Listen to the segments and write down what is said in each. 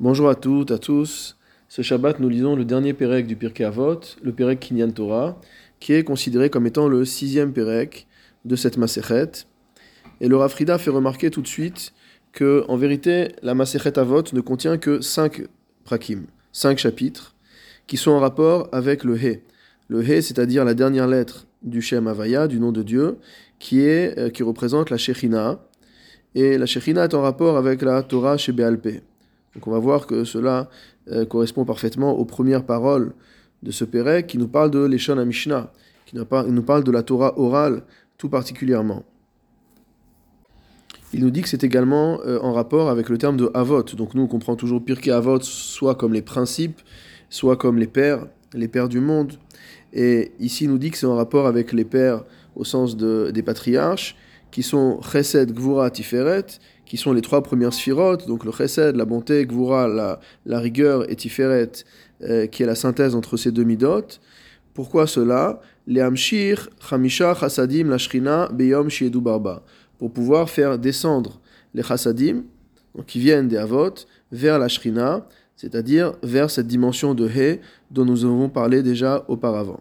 Bonjour à toutes, à tous. Ce Shabbat, nous lisons le dernier Pérec du Pirkei Avot, le Pérec Kinyan Torah, qui est considéré comme étant le sixième Pérec de cette Maséchet. Et le Rafrida fait remarquer tout de suite que, en vérité, la Maséchet Avot ne contient que cinq prakim, cinq chapitres, qui sont en rapport avec le He. Le He, c'est-à-dire la dernière lettre du Shem Havaya, du nom de Dieu, qui, est, euh, qui représente la Shechina. Et la Shechina est en rapport avec la Torah chez. Donc on va voir que cela euh, correspond parfaitement aux premières paroles de ce Pérec qui nous parle de l'Eshon Mishnah, qui nous parle de la Torah orale tout particulièrement. Il nous dit que c'est également euh, en rapport avec le terme de Avot. Donc nous on comprend toujours Pirkei Avot soit comme les principes, soit comme les pères, les pères du monde. Et ici il nous dit que c'est en rapport avec les pères au sens de, des patriarches, qui sont Chesed, Gvura, Tiferet, qui sont les trois premières sphirotes, donc le chesed, la bonté, gvura, la, la rigueur, et tiferet, euh, qui est la synthèse entre ces deux midotes. Pourquoi cela? Les amshir, chamisha, chassadim, la shrina, beyom, shiedu barba. Pour pouvoir faire descendre les chassadim, qui viennent des avot, vers la shrina, c'est-à-dire vers cette dimension de he dont nous avons parlé déjà auparavant.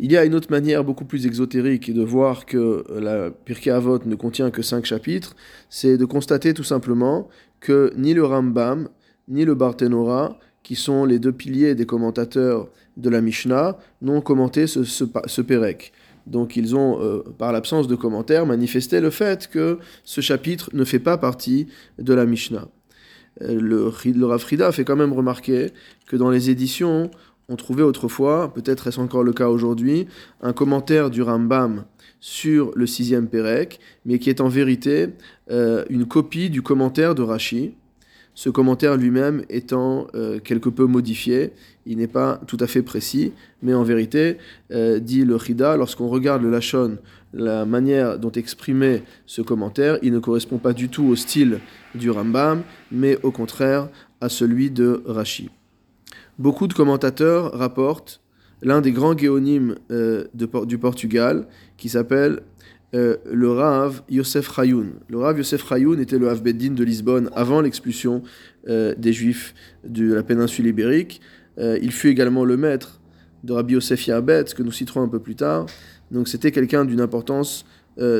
Il y a une autre manière beaucoup plus exotérique de voir que la Pirkei Avot ne contient que cinq chapitres, c'est de constater tout simplement que ni le Rambam, ni le Barthénora, qui sont les deux piliers des commentateurs de la Mishnah, n'ont commenté ce, ce, Pérec. Donc ils ont, euh, par l'absence de commentaires, manifesté le fait que ce chapitre ne fait pas partie de la Mishnah. Euh, le, le Rafrida fait quand même remarquer que dans les éditions, on trouvait autrefois, peut-être est-ce encore le cas aujourd'hui, un commentaire du Rambam sur le sixième Pérec, mais qui est en vérité euh, une copie du commentaire de Rashi. Ce commentaire lui-même étant euh, quelque peu modifié, il n'est pas tout à fait précis, mais en vérité, euh, dit le Chida, lorsqu'on regarde le Lachon, la manière dont exprimait ce commentaire, il ne correspond pas du tout au style du Rambam, mais au contraire à celui de Rashi. Beaucoup de commentateurs rapportent l'un des grands géonymes euh, du Portugal qui s'appelle euh, le Rav Yosef Chayoun. Le Rav Yosef Chayoun était le Beddin de Lisbonne avant l'expulsion euh, des Juifs de la péninsule ibérique. il fut également le maître de Rabbi Yosef Yarbet, que nous citerons un peu plus tard. Donc c'était quelqu'un d'une importance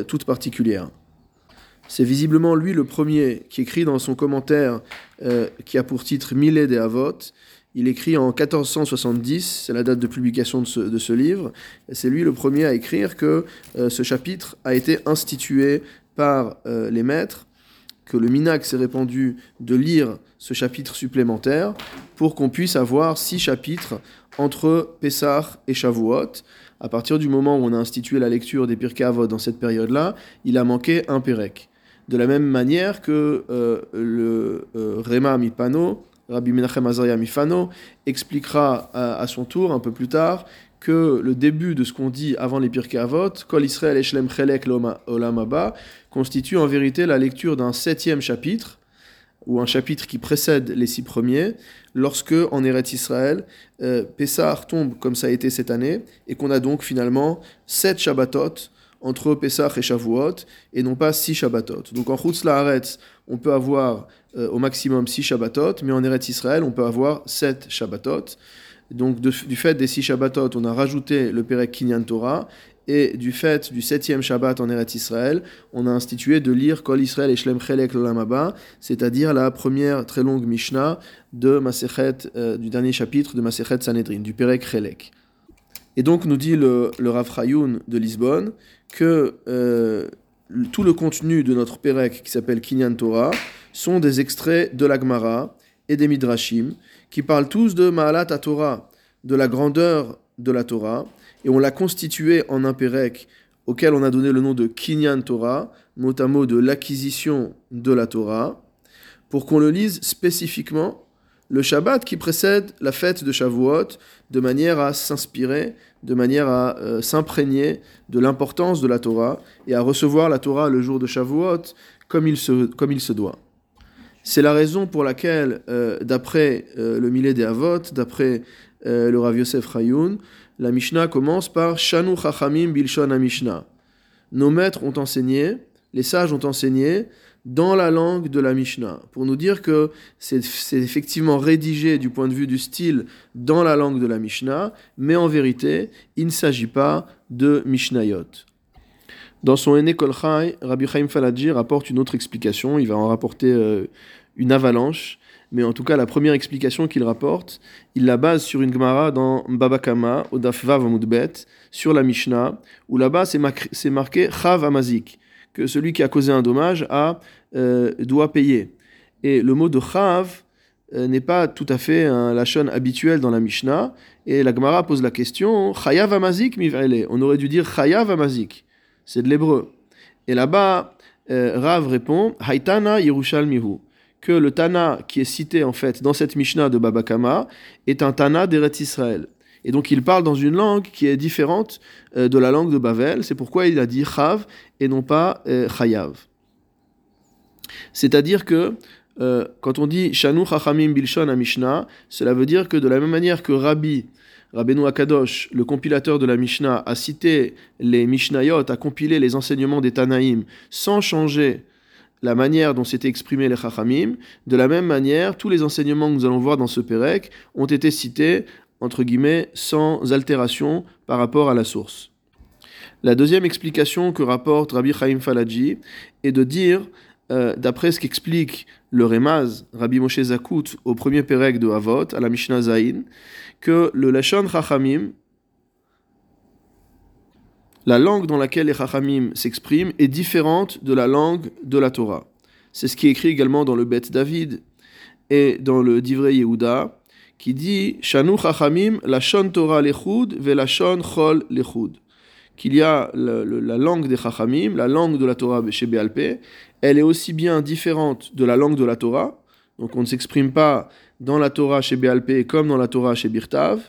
toute particulière. C'est visiblement lui le premier qui écrit dans son commentaire qui a pour titre Millet des Avot il écrit en 1470, c'est la date de publication de ce, livre, c'est lui le premier à écrire que euh, ce chapitre a été institué par euh, les maîtres, que le Minac s'est répandu de lire ce chapitre supplémentaire pour qu'on puisse avoir six chapitres entre Pessah et Shavuot. À partir du moment où on a institué la lecture des Pirkei dans cette période-là, il a manqué un Pérec. De la même manière que euh, le Rema Mipano Rabbi Menachem Azaria Mifano, expliquera à, son tour, un peu plus tard, que le début de ce qu'on dit avant les Pirkei Kol Israël Eshlem Chelek Olam constitue en vérité la lecture d'un septième chapitre, ou un chapitre qui précède les six premiers, lorsque en Eretz Israël, euh, Pessah tombe comme ça a été cette année, et qu'on a donc finalement sept Shabbatot entre Pessah et Shavuot, et non pas six Shabbatot. Donc en Chutz Laaretz, on peut avoir euh, au maximum six Shabbatot, mais en Eretz Israël, on peut avoir sept Shabbatot. Donc du fait des six Shabbatot, on a rajouté le Perek Kinyan Torah, et du fait du septième Shabbat en Eretz Israël, on a institué de lire Kol Israël et Shlem Chelek Lolamaba, c'est-à-dire la première très longue Mishnah de Masechet, euh, du dernier chapitre de Masechet Sanhedrin, du Perek Chelek. Et donc nous dit le, le Rav de Lisbonne que euh, tout le contenu de notre Pérec qui s'appelle Kinyan Torah sont des extraits de l'Agmara et des Midrashim qui parlent tous de Maalat Torah, de la grandeur de la Torah, et on l'a constitué en un Pérec auquel on a donné le nom de Kinyan Torah, mot à mot de l'acquisition de la Torah, pour qu'on le lise spécifiquement le Shabbat qui précède la fête de Shavuot, de manière à s'inspirer, de manière à euh, s'imprégner de l'importance de la Torah et à recevoir la Torah le jour de Shavuot comme il se, comme il se doit. C'est la raison pour laquelle, euh, d'après euh, le Millet des Avot, d'après le Rav Yosef Chayoun, la Mishnah commence par Shanu Chachamim Bilshon Mishnah. Nos maîtres ont enseigné les sages ont enseigné dans la langue de la Mishnah, pour nous dire que c'est effectivement rédigé du point de vue du style dans la langue de la Mishnah, mais en vérité, il ne s'agit pas de Mishnayot. Dans son Ene Kolchai, Rabbi Chaim Faladji rapporte une autre explication, il va en rapporter euh, une avalanche, mais en tout cas la première explication qu'il rapporte, il la base sur une Gemara dans Babakama, au Dafvav sur la Mishnah, où là-bas c'est marqué Chav Amazik, que celui qui a causé un dommage a, euh, doit payer. Et le mot de Chav euh, n'est pas tout à fait un lachon habituel dans la Mishnah, et la Gemara pose la question Chayav Amazik. On aurait dû dire Chayav Amazik, c'est de l'hébreu. Et là-bas, euh, Rav répond Haitana Yerushalmihu que le Tana qui est cité en fait dans cette Mishnah de Babakama est un Tana d'Eretz Israël. Et donc il parle dans une langue qui est différente euh, de la langue de Bavel. C'est pourquoi il a dit Chav et non pas euh, Chayav. C'est-à-dire que quand on dit Shanu Chachamim Bilshon à Mishnah, cela veut dire que de la même manière que Rabbi, Rabbeinu Akadosh, le compilateur de la Mishnah, a cité les Mishnayot, a compilé les enseignements des Tanaïm sans changer la manière dont s'étaient exprimés les Chachamim, de la même manière, tous les enseignements que nous allons voir dans ce Pérec ont été cités, entre guillemets, sans altération par rapport à la source. La deuxième explication que rapporte Rabbi Chaim Falaji est de dire, euh, d'après ce qu'explique le Remaz, Rabbi Moshe Zakut, au premier Pérec de Havot, à la Mishnah Zain, que le Lashon Chachamim, la langue dans laquelle les Chachamim s'expriment est différente de la langue de la Torah. C'est ce qui est écrit également dans le Bet David et dans le Divrei Yehuda, qui dit Shanu Chachamim, la Shon Torah lechud, ve la Shon Chol lechud. Qu'il y a la, langue des Chachamim, la langue de la Torah chez Béalpé, elle est aussi bien différente de la langue de la Torah, donc on ne s'exprime pas dans la Torah chez Béalpé comme dans la Torah chez Birtav.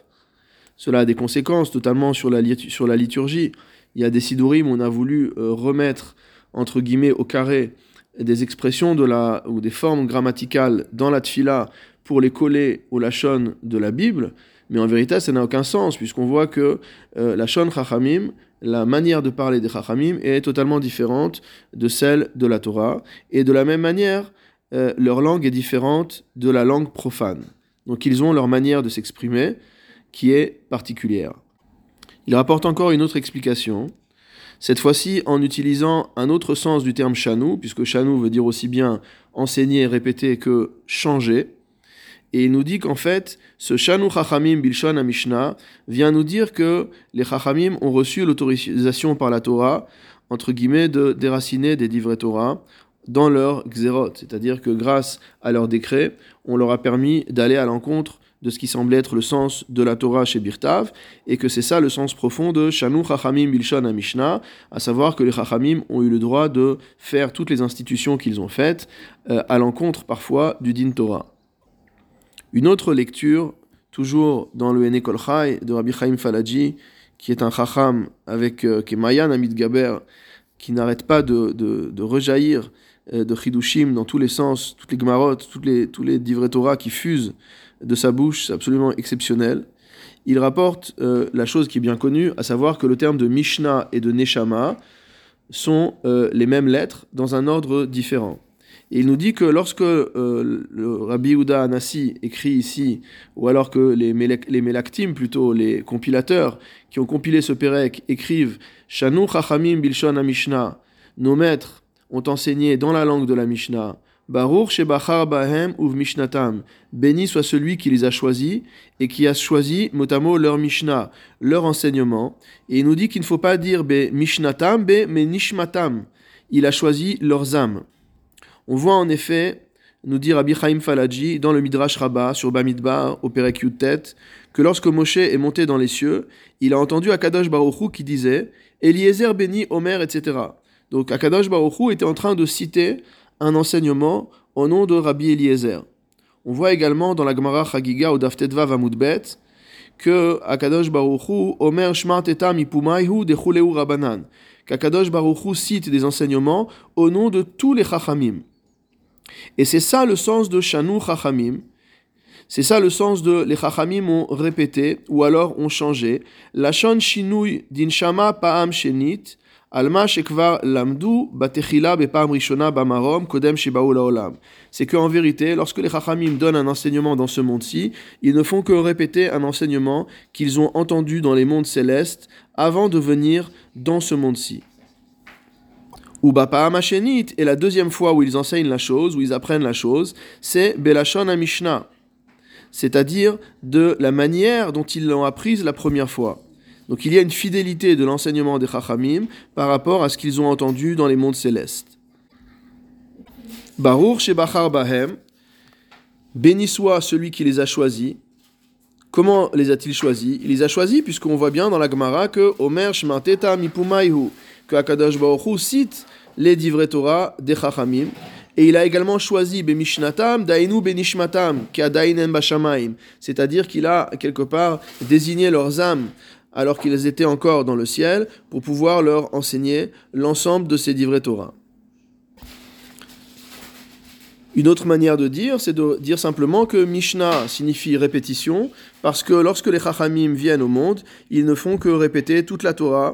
Cela a des conséquences totalement sur la, sur la liturgie. Il y a des sidurim on a voulu euh, remettre, entre guillemets, au carré des expressions de la, ou des formes grammaticales dans la tfila pour les coller au lachon de la Bible, mais en vérité, ça n'a aucun sens, puisqu'on voit que euh, la shon chachamim, la manière de parler des chachamim, est totalement différente de celle de la Torah, et de la même manière, euh, leur langue est différente de la langue profane. Donc ils ont leur manière de s'exprimer qui est particulière. Il rapporte encore une autre explication, cette fois-ci en utilisant un autre sens du terme chanou, puisque chanou veut dire aussi bien enseigner, répéter que changer. Et il nous dit qu'en fait, ce chanou chachamim bilshon Mishnah vient nous dire que les chachamim ont reçu l'autorisation par la Torah, entre guillemets, de déraciner des divrei Torah dans leur xérot. C'est-à-dire que grâce à leur décret, on leur a permis d'aller à l'encontre de ce qui semblait être le sens de la Torah chez Birtav, et que c'est ça le sens profond de Shanu Chachamim Bilshon Mishnah, à savoir que les Chachamim ont eu le droit de faire toutes les institutions qu'ils ont faites, euh, à l'encontre parfois du Din Torah. Une autre lecture, toujours dans le Kolchai de Rabbi Chaim Falaji, qui est un Chacham avec euh, qui Mayan Amit Gaber, qui n'arrête pas de, de, rejaillir euh, de Chidushim dans tous les sens, toutes les Gmarot, toutes les, tous les Divrei Torah qui fusent de sa bouche, c'est absolument exceptionnel. Il rapporte euh, la chose qui est bien connue, à savoir que le terme de Mishnah et de Neshama sont euh, les mêmes lettres dans un ordre différent. Et il nous dit que lorsque euh, le Rabbi Uda Anassi écrit ici, ou alors que les, les Melaktim, plutôt les compilateurs qui ont compilé ce Pérec, écrivent Shanu Chachamim Bilshon Mishnah, nos maîtres ont enseigné dans la langue de la Mishnah, Baruch Shebachar Bahem Uv Mishnatam. Béni soit celui qui les a choisis et qui a choisi motamo leur Mishnah, leur enseignement. Et il nous dit qu'il ne faut pas dire be Mishnatam, be mais Nishmatam. Il a choisi leurs âmes. On voit en effet, nous dire Rabbi Chaim Falaji dans le Midrash Rabbah sur Bamidbar au Perek Yutet, que lorsque Moshe est monté dans les cieux, il a entendu Akadosh Baruch qui disait Eliezer béni Omer, etc. Donc Akadosh Baruch était en train de citer un enseignement au nom de Rabbi Eliezer. On voit également dans la Gemara Chagiga au Daftetva Vamudbet que Akadosh Baruchu Omer Shmart Etam Dechuleu Rabanan. Qu'Akadosh Baruchu cite des enseignements au nom de tous les Chachamim. Et c'est ça le sens de Shanu Chachamim. C'est ça le sens de les Chachamim ont répété ou alors ont changé. La Shon Shinui Dinshama Paam Shenit C'est qu'en vérité, lorsque les Chachamim donnent un enseignement dans ce monde-ci, ils ne font que répéter un enseignement qu'ils ont entendu dans les mondes célestes avant de venir dans ce monde-ci. Ou Bapa'am Hashenit, et la deuxième fois où ils enseignent la chose, où ils apprennent la chose, c'est Belashon Mishnah, c'est-à-dire de la manière dont ils l'ont apprise la première fois. Donc il y a une fidélité de l'enseignement des Chachamim par rapport à ce qu'ils ont entendu dans les mondes célestes. Baruch Shebachar Bahem, béni soit celui qui les a choisis. Comment les a-t-il choisis? Il les a choisis puisqu'on voit bien dans la Gemara que Omer Shmateta Mipumaihu, que Akadosh Baruch cite les divrei Torah des Chachamim. Et il a également choisi Bemishnatam, Dainu Benishmatam, Kadainen Bashamaim. C'est-à-dire qu'il a quelque part désigné leurs âmes alors qu'ils étaient encore dans le ciel, pour pouvoir leur enseigner l'ensemble de ces livrets Torah. Une autre manière de dire, c'est de dire simplement que Mishnah signifie répétition, parce que lorsque les Chachamim viennent au monde, ils ne font que répéter toute la Torah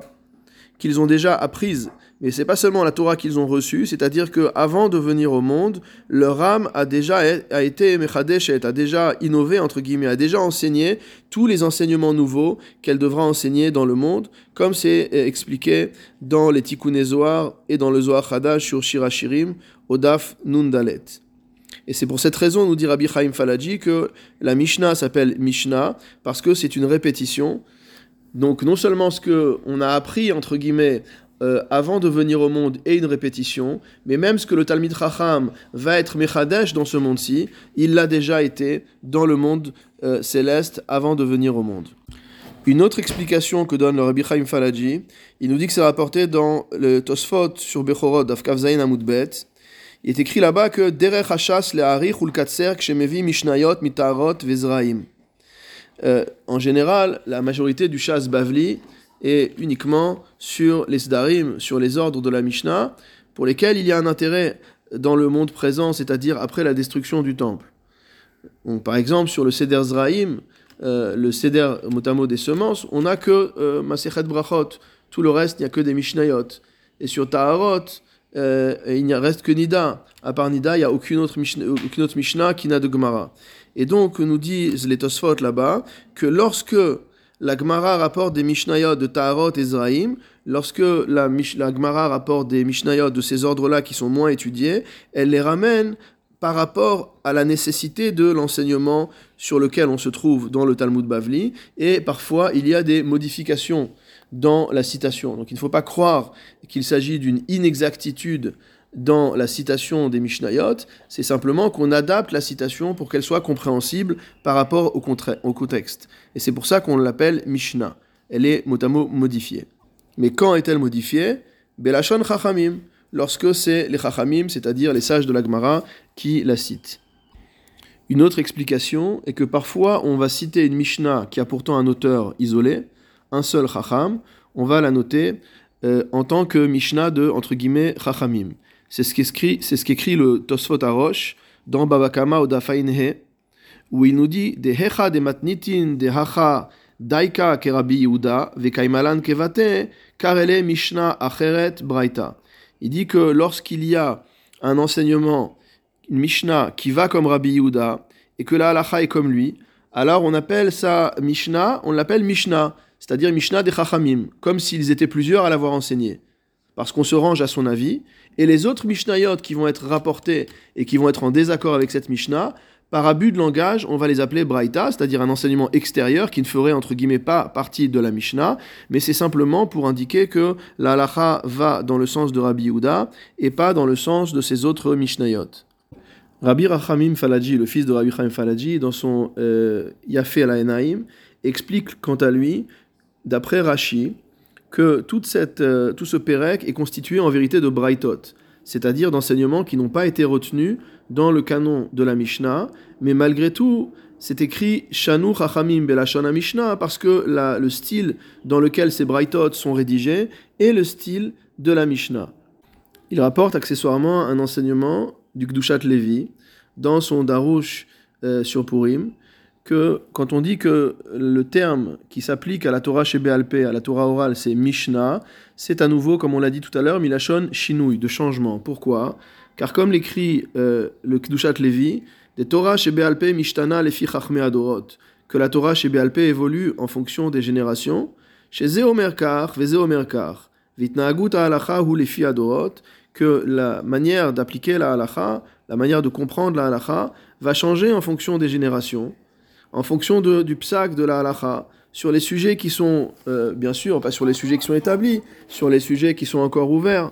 qu'ils ont déjà apprise mais c'est pas seulement la Torah qu'ils ont reçue, c'est-à-dire qu'avant de venir au monde, leur âme a déjà a été mechadeshet, a déjà innové, entre guillemets, a déjà enseigné tous les enseignements nouveaux qu'elle devra enseigner dans le monde, comme c'est expliqué dans les Tikkun et dans le Zohar Hadash sur Shirachirim, Odaf Nundalet. Et c'est pour cette raison, nous dit Rabbi Chaim Falaji, que la Mishnah s'appelle Mishnah, parce que c'est une répétition. Donc non seulement ce qu'on a appris, entre guillemets, euh, avant de venir au monde et une répétition, mais même ce que le Talmid Racham va être Mechadesh dans ce monde-ci, il l'a déjà été dans le monde euh, céleste avant de venir au monde. Une autre explication que donne le Rabbi Chaim Falaji, il nous dit que c'est rapporté dans le Tosfot sur Bechorod d'Afkav Zayin Amudbet. Il est écrit là-bas que Derech Hashas le ou le Katser Kshemevi Mishnayot Mitarot Vezraim. Euh, en général, la majorité du Shas Bavli et uniquement sur les Sdarim, sur les ordres de la Mishnah, pour lesquels il y a un intérêt dans le monde présent, c'est-à-dire après la destruction du temple. par exemple, sur le Seder Zraim, euh, le Seder Motamo des semences, on n'a que euh, Masechet Brachot. Tout le reste, il n'y a que des Mishnayot. Et sur Taharot, euh, il n'y reste que Nida. À part Nida, il n'y a aucune autre, Mishnah, qui n'a de Gemara. Et donc, nous disent les Tosfot là-bas que lorsque la Gemara rapporte des Mishnayot de Taharot et Zraim. Lorsque la, la Gemara rapporte des Mishnayot de ces ordres-là qui sont moins étudiés, elle les ramène par rapport à la nécessité de l'enseignement sur lequel on se trouve dans le Talmud Bavli. Et parfois, il y a des modifications dans la citation. Donc il ne faut pas croire qu'il s'agit d'une inexactitude dans la citation des Mishnayot, c'est simplement qu'on adapte la citation pour qu'elle soit compréhensible par rapport au, contexte. Et c'est pour ça qu'on l'appelle Mishnah. Elle est mot à mot modifiée. Mais quand est-elle modifiée? Belashon Chachamim, lorsque c'est les Chachamim, c'est-à-dire les sages de la Gemara, qui la citent. Une autre explication est que parfois on va citer une Mishnah qui a pourtant un auteur isolé, un seul Chacham, on va la noter euh, en tant que Mishnah de, entre guillemets, Chachamim. C'est ce qu'écrit, ce le Tosfot Arosh dans Babakama ou où il nous dit De hecha de matnitin de hacha daika kerabi Yehuda vekaimalan kevate karele mishna acheret braita. Il dit que lorsqu'il y a un enseignement, une Mishnah qui va comme Rabbi Yehuda et que la halacha est comme lui, alors on appelle ça Mishnah, on l'appelle Mishnah, c'est-à-dire Mishnah des Chachamim, comme s'ils étaient plusieurs à l'avoir enseigné. Parce qu'on se range à son avis, et les autres Mishnayot qui vont être rapportés et qui vont être en désaccord avec cette Mishnah, par abus de langage, on va les appeler Braïta, c'est-à-dire un enseignement extérieur qui ne ferait entre guillemets pas partie de la Mishnah, mais c'est simplement pour indiquer que la halacha va dans le sens de Rabbi Yehuda et pas dans le sens de ces autres Mishnayot. Rabbi Rachamim Falaji, le fils de Rabbi Rachamim Falaji, dans son euh, Yafé al explique quant à lui, d'après Rashi, que euh, tout ce Pérec est constitué en vérité de Braithot, c'est-à-dire d'enseignements qui n'ont pas été retenus dans le canon de la Mishnah, mais malgré tout, c'est écrit Shanu Chachamim Belashana Mishnah parce que le style dans lequel ces Braithot sont rédigés est le style de la Mishnah. Il rapporte accessoirement un enseignement du Gdushat Levi dans son Darush euh, sur Purim, que quand on dit que le terme qui s'applique à la Torah chez BLP, à la Torah orale, c'est Mishnah, c'est à nouveau, comme on l'a dit tout à l'heure, Milachon Shinui, de changement. Pourquoi? Car comme l'écrit euh, le Kdushat Levi, des Torah chez BLP Mishtana Lefi Chachme Adorot, que la Torah chez BLP évolue en fonction des générations, chez Zeomerkar, Vezeomerkar, Vitnaagut Halacha ou Lefi Adorot, que la manière d'appliquer la halacha, la manière de comprendre la halacha, va changer en fonction des générations en fonction du psak de la halacha, sur les sujets qui sont, euh, bien sûr, pas sur les sujets qui sont établis, sur les sujets qui sont encore ouverts.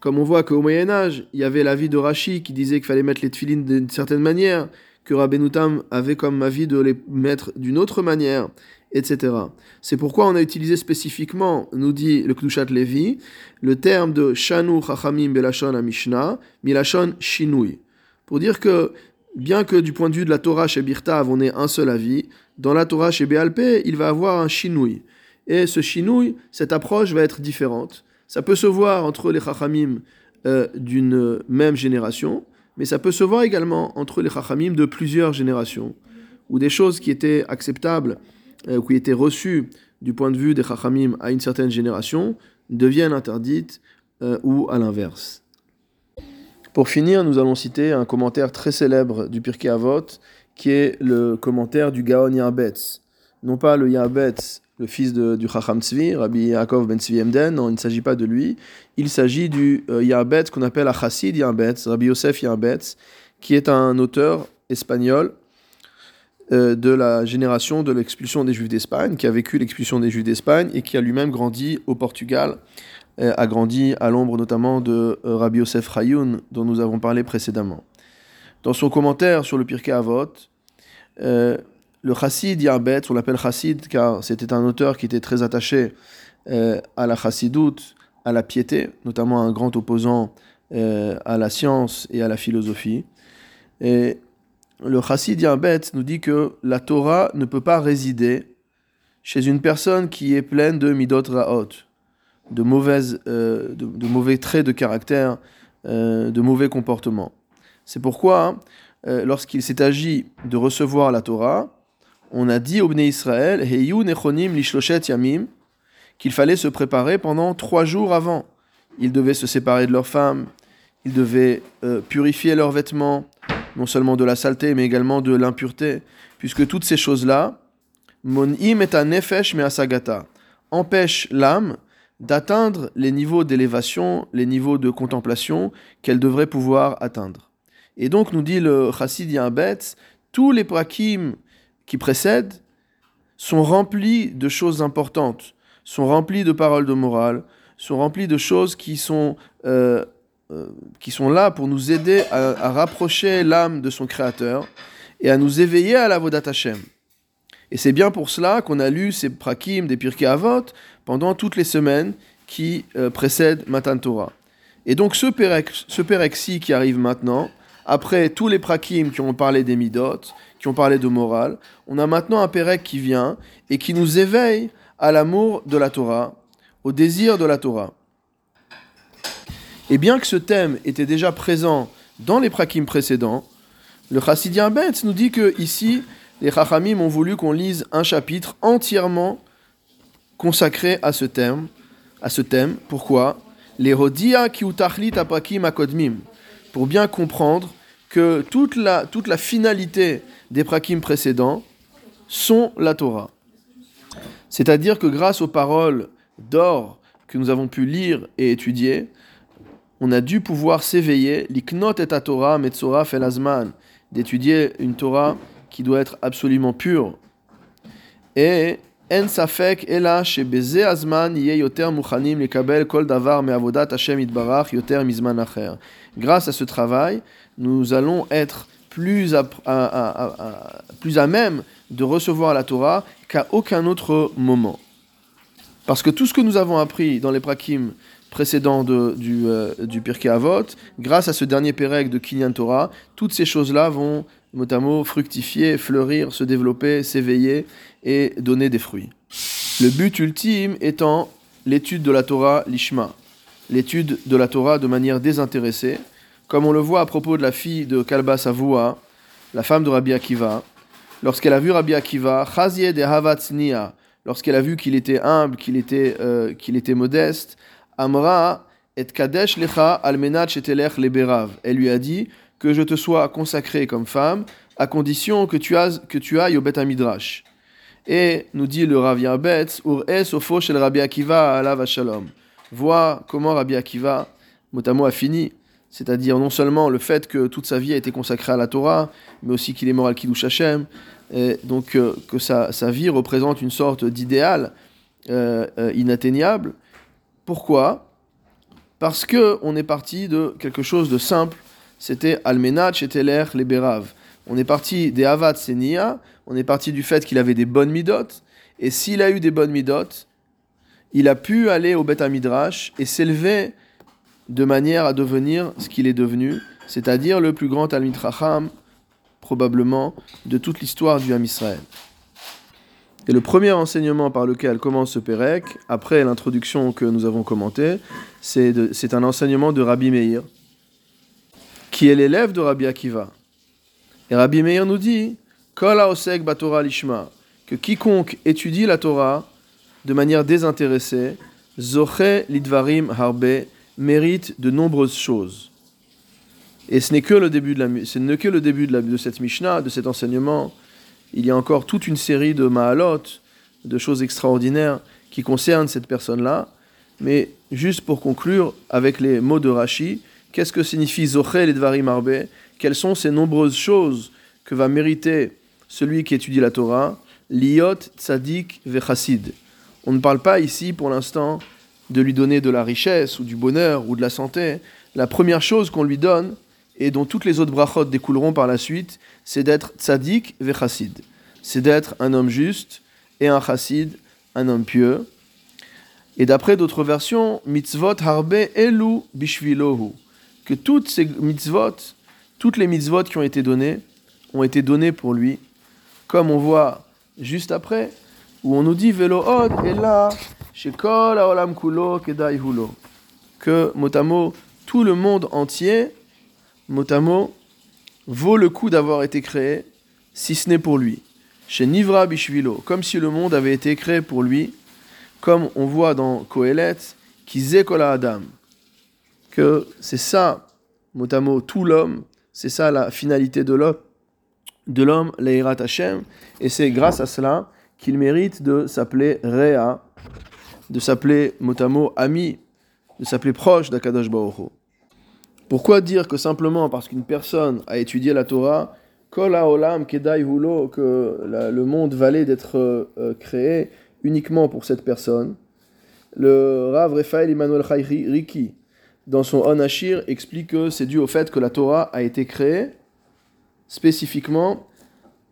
Comme on voit qu'au Moyen-Âge, il y avait l'avis de Rashi qui disait qu'il fallait mettre les tefilines d'une certaine manière, que Rabbenutam avait comme avis de les mettre d'une autre manière, etc. C'est pourquoi on a utilisé spécifiquement, nous dit le Kdushat Levi, le terme de Shanu Chachamim Belashon Mishnah, Milashon Shinui. Pour dire que bien que du point de vue de la Torah chez Birtav, on ait un seul avis, dans la Torah chez Béalpé, il va avoir un chinouille. Et ce chinouille, cette approche va être différente. Ça peut se voir entre les chachamim euh, d'une même génération, mais ça peut se voir également entre les chachamim de plusieurs générations, où des choses qui étaient acceptables, euh, qui étaient reçues du point de vue des chachamim à une certaine génération, deviennent interdites euh, ou à l'inverse. Pour finir, nous allons citer un commentaire très célèbre du Pirkei Avot, qui est le commentaire du Gaon Yarbetz. Non pas le Yarbetz, le fils du Chacham Tzvi, Rabbi Yaakov ben Tzvi Emden, non, il ne s'agit pas de lui. Il s'agit du euh, qu'on appelle un Chassid Yarbetz, Rabbi Yosef Yarbetz, qui est un auteur espagnol euh, de la génération de l'expulsion des Juifs d'Espagne, qui a vécu l'expulsion des Juifs d'Espagne et qui a lui-même grandi au Portugal a grandi à l'ombre notamment de euh, Rabbi Yosef Rayoun, dont nous avons parlé précédemment. Dans son commentaire sur le Pirkei Avot, euh, le chassid Yarbet, on l'appelle chassid car c'était un auteur qui était très attaché à la chassidoute, à la piété, notamment un grand opposant à la science et à la philosophie. Et le chassid Yarbet nous dit que la Torah ne peut pas résider chez une personne qui est pleine de midot ra'ot, de, mauvaises, euh, de, mauvais traits de caractère, euh, de mauvais comportements. C'est pourquoi, hein, euh, lorsqu'il s'est agi de recevoir la Torah, on a dit au Bnei Israël, yamim, qu'il fallait se préparer pendant trois jours avant. Ils devaient se séparer de leurs femmes, ils devaient purifier leurs vêtements, non seulement de la saleté, mais également de l'impureté, puisque toutes ces choses-là, mon im et nefesh me asagata, empêchent l'âme d'atteindre les niveaux d'élévation, les niveaux de contemplation qu'elle devrait pouvoir atteindre. Et donc, nous dit le Chassid Yambetz, tous les prakim qui précèdent sont remplis de choses importantes, sont remplis de paroles de morale, sont remplis de choses qui sont, euh, euh, qui sont là pour nous aider à, rapprocher l'âme de son Créateur et à nous éveiller à la Vodat Hashem. Et c'est bien pour cela qu'on a lu ces prakim des Pirkei Avot pendant toutes les semaines qui euh, précèdent Matan Torah. Et donc ce Pérec, ce qui arrive maintenant, après tous les prakim qui ont parlé des midot, qui ont parlé de morale, on a maintenant un Pérec qui vient et qui nous éveille à l'amour de la Torah, au désir de la Torah. Et bien que ce thème était déjà présent dans les prakim précédents, le Chassidien Betz nous dit que ici, les Chachamim ont voulu qu'on lise un chapitre entièrement consacré à ce thème. À ce thème. Pourquoi? Les apakim Pour bien comprendre que toute la, toute la finalité des prakim précédents sont la Torah. C'est-à-dire que grâce aux paroles d'or que nous avons pu lire et étudier, on a dû pouvoir s'éveiller, l'iknot et Torah, metzora felazman, d'étudier une Torah qui doit être absolument pur. Et en safek ela shebeze azman yoter muchanim lekabel kol davar me'avodat Hashem itbarach yoter mizman acher. Grâce à ce travail, nous allons être plus à, même de recevoir la Torah qu'à aucun autre moment. Parce que tout ce que nous avons appris dans les prakim précédents de, du, euh, du Pirkei Avot, grâce à ce dernier Pérec de Kinyan Torah, toutes ces choses-là vont mot fructifier, fleurir, se développer, s'éveiller et donner des fruits. Le but ultime étant l'étude de la Torah, l'Ishma, l'étude de la Torah de manière désintéressée, comme on le voit à propos de la fille de Kalba Savoua, la femme de Rabbi Akiva, lorsqu'elle a vu Rabbi Akiva, Chazie de Havatznia, lorsqu'elle a vu qu'il était humble, qu'il était, euh, modeste, Amra et Kadesh lecha almenat shetelech leberav. Elle lui a dit que je te sois consacré comme femme, à condition que tu, as, que tu ailles au Bet Midrash. Et nous dit le Rav Yarbetz, Ur es ofo shel Rabbi Akiva alav shalom. Vois comment Rabbi Akiva, motamo, a fini. C'est-à-dire non seulement le fait que toute sa vie a été consacrée à la Torah, mais aussi qu'il est moral Kiddush Hashem, et donc euh, que sa, sa, vie représente une sorte d'idéal euh, euh, inatteignable. Pourquoi? Parce que on est parti de quelque chose de simple, c'était Almenach et Teler les Berav. On est parti des Havat Senia, on est parti du fait qu'il avait des bonnes midotes, et s'il a eu des bonnes midotes, il a pu aller au Beth Midrash et s'élever de manière à devenir ce qu'il est devenu, c'est-à-dire le plus grand Talmid Racham, probablement, de toute l'histoire du Ham Israël. Et le premier enseignement par lequel commence ce Pérec, après l'introduction que nous avons commentée, c'est un enseignement de Rabbi Meir, qui est l'élève de Rabbi Akiva. Et Rabbi Meir nous dit lishma, que quiconque étudie la Torah de manière désintéressée, zoche lidvarim harbe, mérite de nombreuses choses. Et ce n'est que le début de, la, de, de cette Mishnah, de cet enseignement. Il y a encore toute une série de Mahalot, de choses extraordinaires qui concernent cette personne-là. Mais juste pour conclure avec les mots de Rashi, qu'est-ce que signifie Zochel et Dvarim Arbe? Quelles sont ces nombreuses choses que va mériter celui qui étudie la Torah? Liot, Tzadik, Vechassid. On ne parle pas ici pour l'instant de lui donner de la richesse ou du bonheur ou de la santé. La première chose qu'on lui donne, et dont toutes les autres brachot découleront par la suite, c'est d'être tzaddik ve chassid. C'est d'être un homme juste et un chassid, un homme pieux. Et d'après d'autres versions, mitzvot harbe elu bishvilohu. Que toutes ces mitzvot, toutes les mitzvot qui ont été données, ont été données pour lui. Comme on voit juste après, où on nous dit velo od et là, shekol haolam kulo kedai hulo. Que motamo, tout le monde entier mot vaut le coup d'avoir été créé, si ce n'est pour lui. Chez Nivra Bishvilo, comme si le monde avait été créé pour lui, comme on voit dans Kohelet, qui Kola Adam, que c'est ça, mot tout l'homme, c'est ça la finalité de l'homme, de l'homme, l'Eirat Hashem, et c'est grâce à cela qu'il mérite de s'appeler Réa, de s'appeler mot ami, de s'appeler proche d'Akadosh Baruch pourquoi dire que simplement parce qu'une personne a étudié la Torah, Olam Kedai Hulo, que le monde valait d'être euh, créé uniquement pour cette personne? Le Rav Raphaël Emmanuel Riki, dans son Onashir, explique que c'est dû au fait que la Torah a été créée spécifiquement,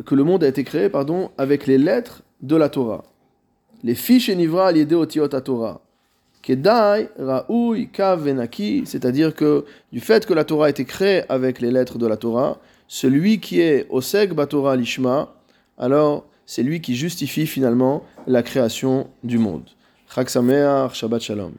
que le monde a été créé, pardon, avec les lettres de la Torah. Les fiches et nivra liées au Torah. Kedai, Raoui, Kav, Venaki, c'est-à-dire que du fait que la Torah a été créée avec les lettres de la Torah, celui qui est Oseg Batora Lishma, alors c'est lui qui justifie finalement la création du monde. Chag Shabbat Shalom.